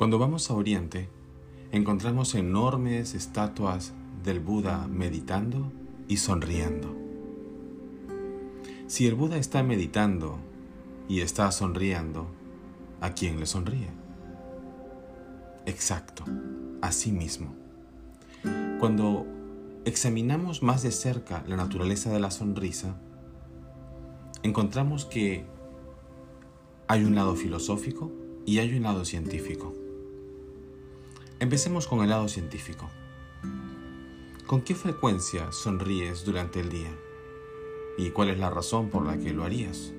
Cuando vamos a Oriente, encontramos enormes estatuas del Buda meditando y sonriendo. Si el Buda está meditando y está sonriendo, ¿a quién le sonríe? Exacto, a sí mismo. Cuando examinamos más de cerca la naturaleza de la sonrisa, encontramos que hay un lado filosófico y hay un lado científico. Empecemos con el lado científico. ¿Con qué frecuencia sonríes durante el día? ¿Y cuál es la razón por la que lo harías?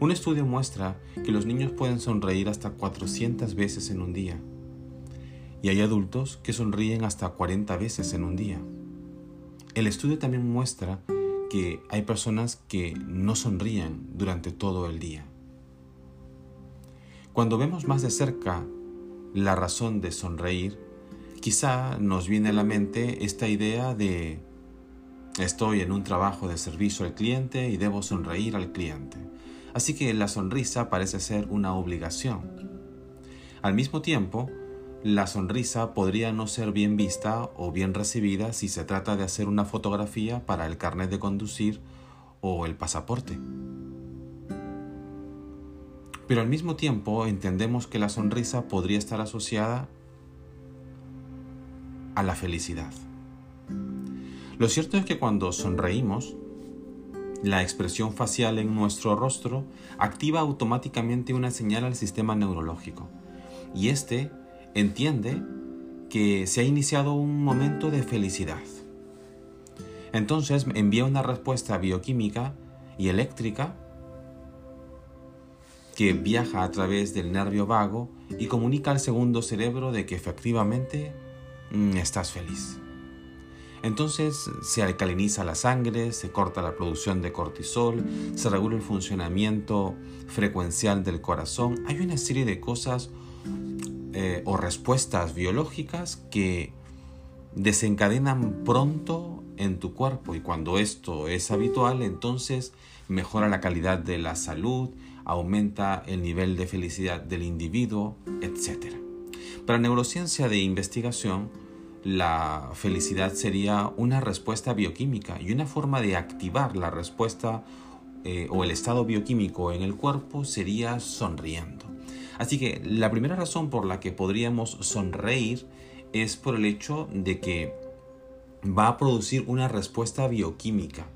Un estudio muestra que los niños pueden sonreír hasta 400 veces en un día y hay adultos que sonríen hasta 40 veces en un día. El estudio también muestra que hay personas que no sonríen durante todo el día. Cuando vemos más de cerca la razón de sonreír, quizá nos viene a la mente esta idea de estoy en un trabajo de servicio al cliente y debo sonreír al cliente. Así que la sonrisa parece ser una obligación. Al mismo tiempo, la sonrisa podría no ser bien vista o bien recibida si se trata de hacer una fotografía para el carnet de conducir o el pasaporte. Pero al mismo tiempo entendemos que la sonrisa podría estar asociada a la felicidad. Lo cierto es que cuando sonreímos, la expresión facial en nuestro rostro activa automáticamente una señal al sistema neurológico y este entiende que se ha iniciado un momento de felicidad. Entonces envía una respuesta bioquímica y eléctrica que viaja a través del nervio vago y comunica al segundo cerebro de que efectivamente mm, estás feliz. Entonces se alcaliniza la sangre, se corta la producción de cortisol, se regula el funcionamiento frecuencial del corazón. Hay una serie de cosas eh, o respuestas biológicas que desencadenan pronto en tu cuerpo y cuando esto es habitual entonces mejora la calidad de la salud, aumenta el nivel de felicidad del individuo, etc. Para neurociencia de investigación, la felicidad sería una respuesta bioquímica y una forma de activar la respuesta eh, o el estado bioquímico en el cuerpo sería sonriendo. Así que la primera razón por la que podríamos sonreír es por el hecho de que va a producir una respuesta bioquímica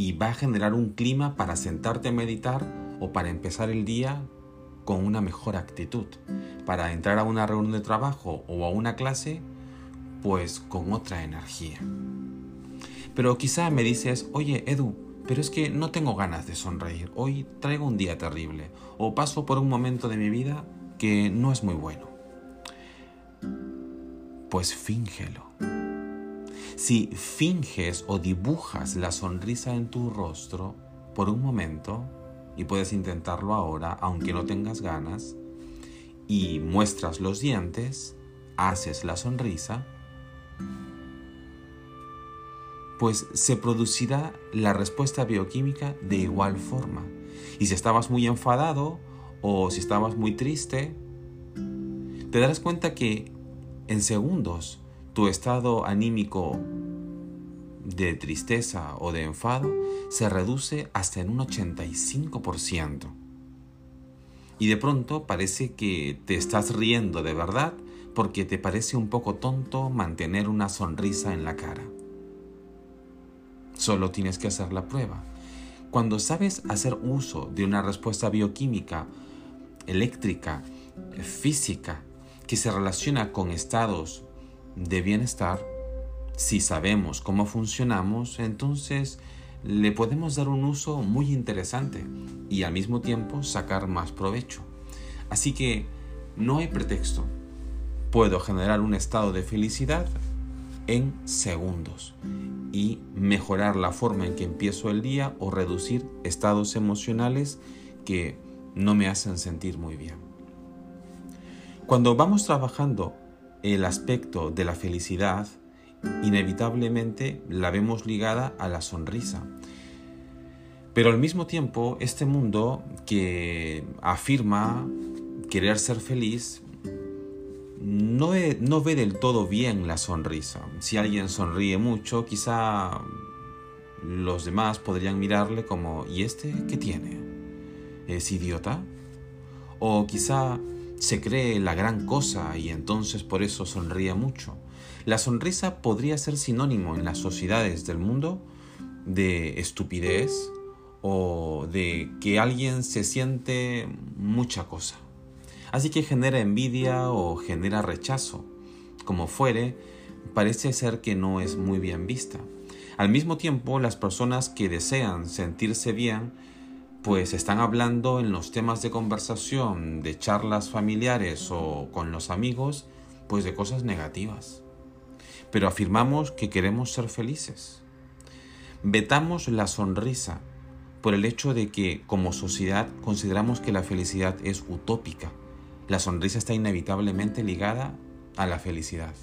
y va a generar un clima para sentarte a meditar o para empezar el día con una mejor actitud, para entrar a una reunión de trabajo o a una clase pues con otra energía. Pero quizá me dices, oye Edu, pero es que no tengo ganas de sonreír. Hoy traigo un día terrible o paso por un momento de mi vida que no es muy bueno. Pues fíngelo. Si finges o dibujas la sonrisa en tu rostro por un momento, y puedes intentarlo ahora aunque no tengas ganas, y muestras los dientes, haces la sonrisa, pues se producirá la respuesta bioquímica de igual forma. Y si estabas muy enfadado o si estabas muy triste, te darás cuenta que en segundos tu estado anímico de tristeza o de enfado se reduce hasta en un 85%. Y de pronto parece que te estás riendo de verdad porque te parece un poco tonto mantener una sonrisa en la cara. Solo tienes que hacer la prueba. Cuando sabes hacer uso de una respuesta bioquímica, eléctrica, física, que se relaciona con estados de bienestar, si sabemos cómo funcionamos, entonces le podemos dar un uso muy interesante y al mismo tiempo sacar más provecho. Así que no hay pretexto. Puedo generar un estado de felicidad en segundos y mejorar la forma en que empiezo el día o reducir estados emocionales que no me hacen sentir muy bien. Cuando vamos trabajando el aspecto de la felicidad, inevitablemente la vemos ligada a la sonrisa. Pero al mismo tiempo, este mundo que afirma querer ser feliz no ve, no ve del todo bien la sonrisa. Si alguien sonríe mucho, quizá los demás podrían mirarle como, ¿y este qué tiene? ¿Es idiota? O quizá se cree la gran cosa y entonces por eso sonríe mucho. La sonrisa podría ser sinónimo en las sociedades del mundo de estupidez o de que alguien se siente mucha cosa. Así que genera envidia o genera rechazo. Como fuere, parece ser que no es muy bien vista. Al mismo tiempo, las personas que desean sentirse bien, pues están hablando en los temas de conversación, de charlas familiares o con los amigos, pues de cosas negativas. Pero afirmamos que queremos ser felices. Vetamos la sonrisa por el hecho de que como sociedad consideramos que la felicidad es utópica. La sonrisa está inevitablemente ligada a la felicidad.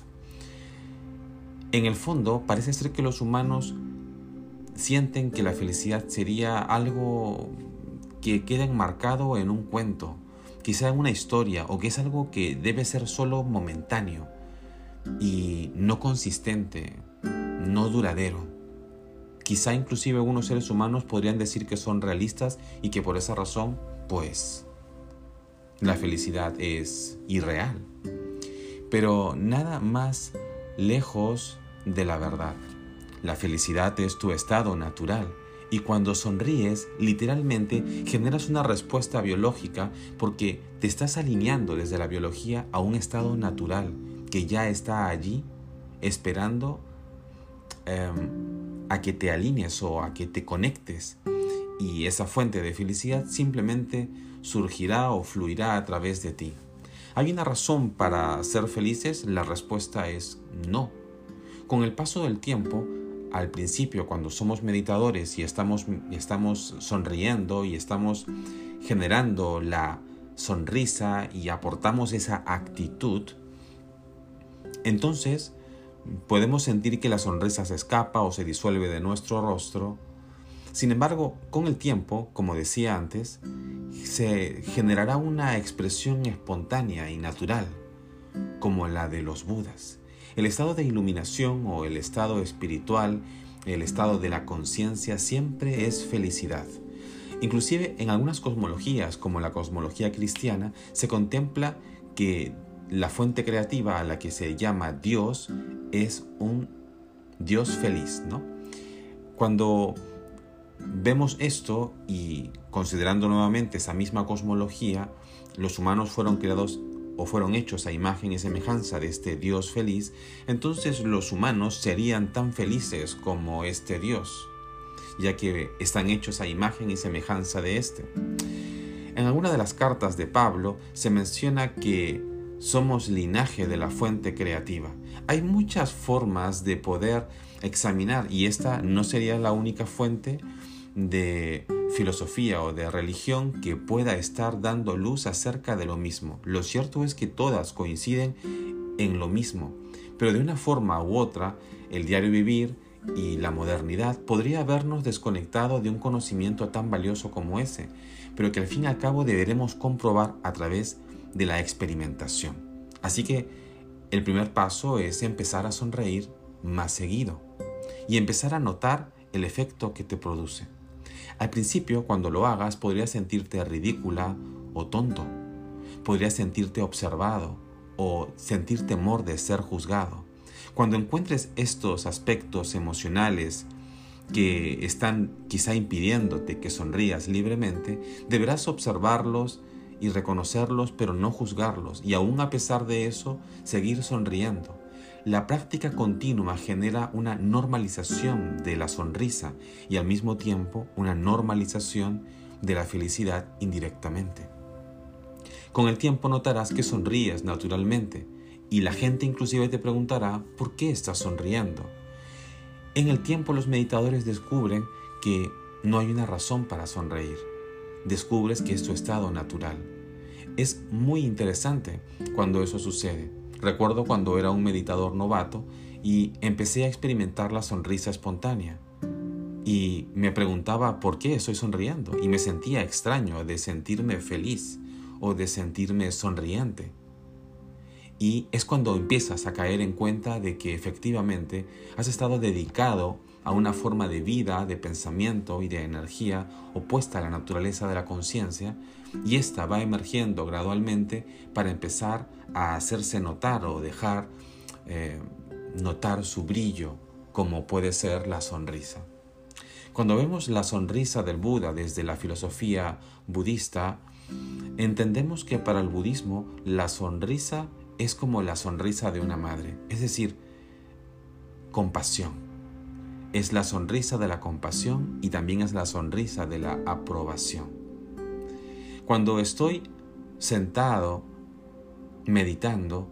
En el fondo, parece ser que los humanos sienten que la felicidad sería algo que queda enmarcado en un cuento, quizá en una historia, o que es algo que debe ser solo momentáneo y no consistente, no duradero. Quizá inclusive algunos seres humanos podrían decir que son realistas y que por esa razón, pues, la felicidad es irreal. Pero nada más lejos de la verdad. La felicidad es tu estado natural y cuando sonríes, literalmente generas una respuesta biológica porque te estás alineando desde la biología a un estado natural que ya está allí esperando em, a que te alinees o a que te conectes. Y esa fuente de felicidad simplemente surgirá o fluirá a través de ti. ¿Hay una razón para ser felices? La respuesta es no. Con el paso del tiempo, al principio cuando somos meditadores y estamos, estamos sonriendo y estamos generando la sonrisa y aportamos esa actitud, entonces podemos sentir que la sonrisa se escapa o se disuelve de nuestro rostro. Sin embargo, con el tiempo, como decía antes, se generará una expresión espontánea y natural, como la de los Budas. El estado de iluminación o el estado espiritual, el estado de la conciencia siempre es felicidad. Inclusive en algunas cosmologías, como la cosmología cristiana, se contempla que la fuente creativa a la que se llama Dios es un Dios feliz, ¿no? Cuando vemos esto y considerando nuevamente esa misma cosmología, los humanos fueron creados o fueron hechos a imagen y semejanza de este Dios feliz, entonces los humanos serían tan felices como este Dios, ya que están hechos a imagen y semejanza de este. En alguna de las cartas de Pablo se menciona que somos linaje de la fuente creativa. Hay muchas formas de poder examinar y esta no sería la única fuente de filosofía o de religión que pueda estar dando luz acerca de lo mismo. Lo cierto es que todas coinciden en lo mismo, pero de una forma u otra, el diario vivir y la modernidad podría habernos desconectado de un conocimiento tan valioso como ese, pero que al fin y al cabo deberemos comprobar a través de la experimentación. Así que el primer paso es empezar a sonreír más seguido y empezar a notar el efecto que te produce. Al principio, cuando lo hagas, podrías sentirte ridícula o tonto. Podrías sentirte observado o sentir temor de ser juzgado. Cuando encuentres estos aspectos emocionales que están quizá impidiéndote que sonrías libremente, deberás observarlos y reconocerlos, pero no juzgarlos, y aún a pesar de eso, seguir sonriendo. La práctica continua genera una normalización de la sonrisa y al mismo tiempo una normalización de la felicidad indirectamente. Con el tiempo notarás que sonríes naturalmente y la gente inclusive te preguntará por qué estás sonriendo. En el tiempo los meditadores descubren que no hay una razón para sonreír. Descubres que es tu estado natural. Es muy interesante cuando eso sucede Recuerdo cuando era un meditador novato y empecé a experimentar la sonrisa espontánea. Y me preguntaba por qué estoy sonriendo y me sentía extraño de sentirme feliz o de sentirme sonriente. Y es cuando empiezas a caer en cuenta de que efectivamente has estado dedicado a una forma de vida, de pensamiento y de energía opuesta a la naturaleza de la conciencia, y ésta va emergiendo gradualmente para empezar a hacerse notar o dejar eh, notar su brillo, como puede ser la sonrisa. Cuando vemos la sonrisa del Buda desde la filosofía budista, entendemos que para el budismo la sonrisa es como la sonrisa de una madre, es decir, compasión. Es la sonrisa de la compasión y también es la sonrisa de la aprobación. Cuando estoy sentado meditando,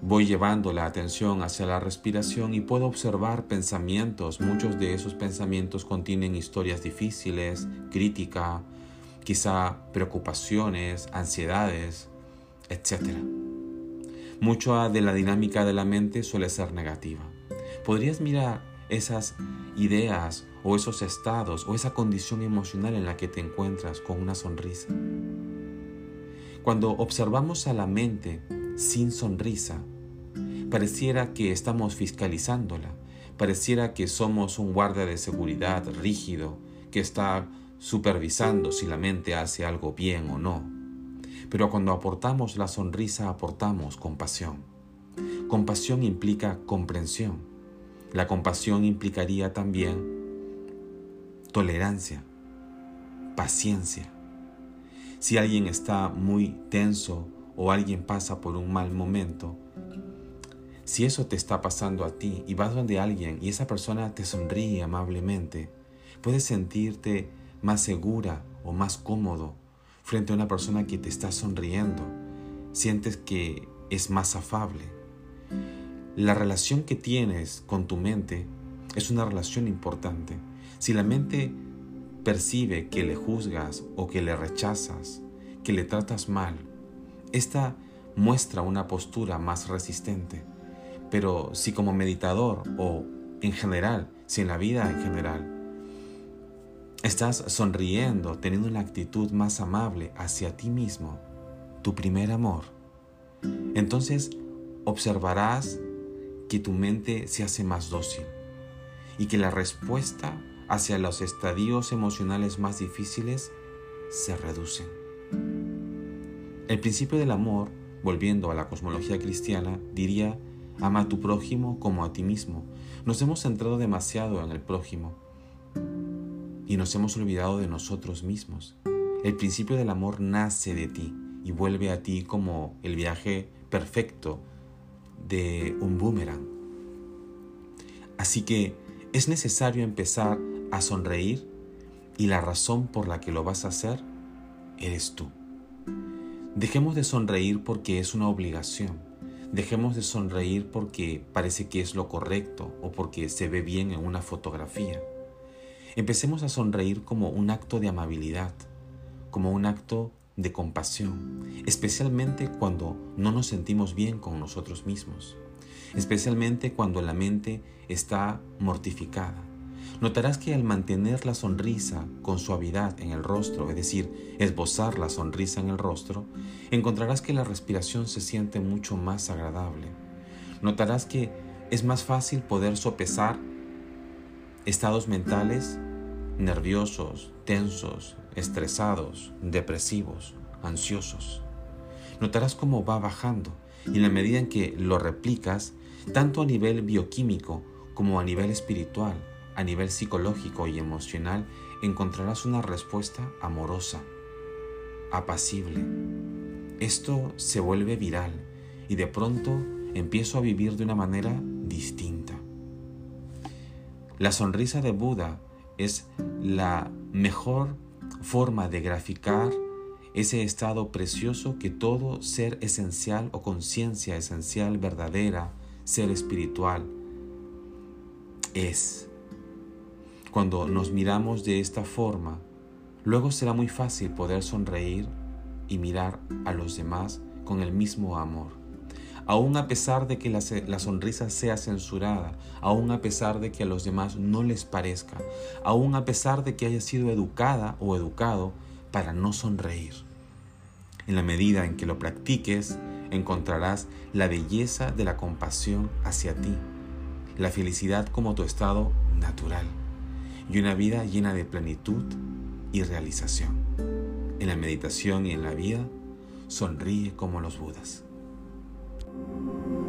voy llevando la atención hacia la respiración y puedo observar pensamientos. Muchos de esos pensamientos contienen historias difíciles, crítica, quizá preocupaciones, ansiedades, etc. Mucho de la dinámica de la mente suele ser negativa. ¿Podrías mirar esas ideas o esos estados o esa condición emocional en la que te encuentras con una sonrisa? Cuando observamos a la mente sin sonrisa, pareciera que estamos fiscalizándola, pareciera que somos un guardia de seguridad rígido que está supervisando si la mente hace algo bien o no. Pero cuando aportamos la sonrisa aportamos compasión. Compasión implica comprensión. La compasión implicaría también tolerancia, paciencia. Si alguien está muy tenso o alguien pasa por un mal momento, si eso te está pasando a ti y vas donde alguien y esa persona te sonríe amablemente, puedes sentirte más segura o más cómodo frente a una persona que te está sonriendo. Sientes que es más afable. La relación que tienes con tu mente es una relación importante. Si la mente percibe que le juzgas o que le rechazas, que le tratas mal, esta muestra una postura más resistente. Pero si como meditador o en general, si en la vida en general, Estás sonriendo, teniendo una actitud más amable hacia ti mismo, tu primer amor. Entonces observarás que tu mente se hace más dócil y que la respuesta hacia los estadios emocionales más difíciles se reducen. El principio del amor, volviendo a la cosmología cristiana, diría, ama a tu prójimo como a ti mismo. Nos hemos centrado demasiado en el prójimo y nos hemos olvidado de nosotros mismos. El principio del amor nace de ti y vuelve a ti como el viaje perfecto de un boomerang. Así que es necesario empezar a sonreír y la razón por la que lo vas a hacer eres tú. Dejemos de sonreír porque es una obligación. Dejemos de sonreír porque parece que es lo correcto o porque se ve bien en una fotografía. Empecemos a sonreír como un acto de amabilidad, como un acto de compasión, especialmente cuando no nos sentimos bien con nosotros mismos, especialmente cuando la mente está mortificada. Notarás que al mantener la sonrisa con suavidad en el rostro, es decir, esbozar la sonrisa en el rostro, encontrarás que la respiración se siente mucho más agradable. Notarás que es más fácil poder sopesar estados mentales nerviosos, tensos, estresados, depresivos, ansiosos. Notarás cómo va bajando y en la medida en que lo replicas, tanto a nivel bioquímico como a nivel espiritual, a nivel psicológico y emocional, encontrarás una respuesta amorosa, apacible. Esto se vuelve viral y de pronto empiezo a vivir de una manera distinta. La sonrisa de Buda es la mejor forma de graficar ese estado precioso que todo ser esencial o conciencia esencial verdadera, ser espiritual, es. Cuando nos miramos de esta forma, luego será muy fácil poder sonreír y mirar a los demás con el mismo amor aún a pesar de que la, sonrisa sea censurada, aún a pesar de que a los demás no les parezca, aún a pesar de que haya sido educada o educado para no sonreír. En la medida en que lo practiques, encontrarás la belleza de la compasión hacia ti, la felicidad como tu estado natural y una vida llena de plenitud y realización. En la meditación y en la vida, sonríe como los Budas. Thank you.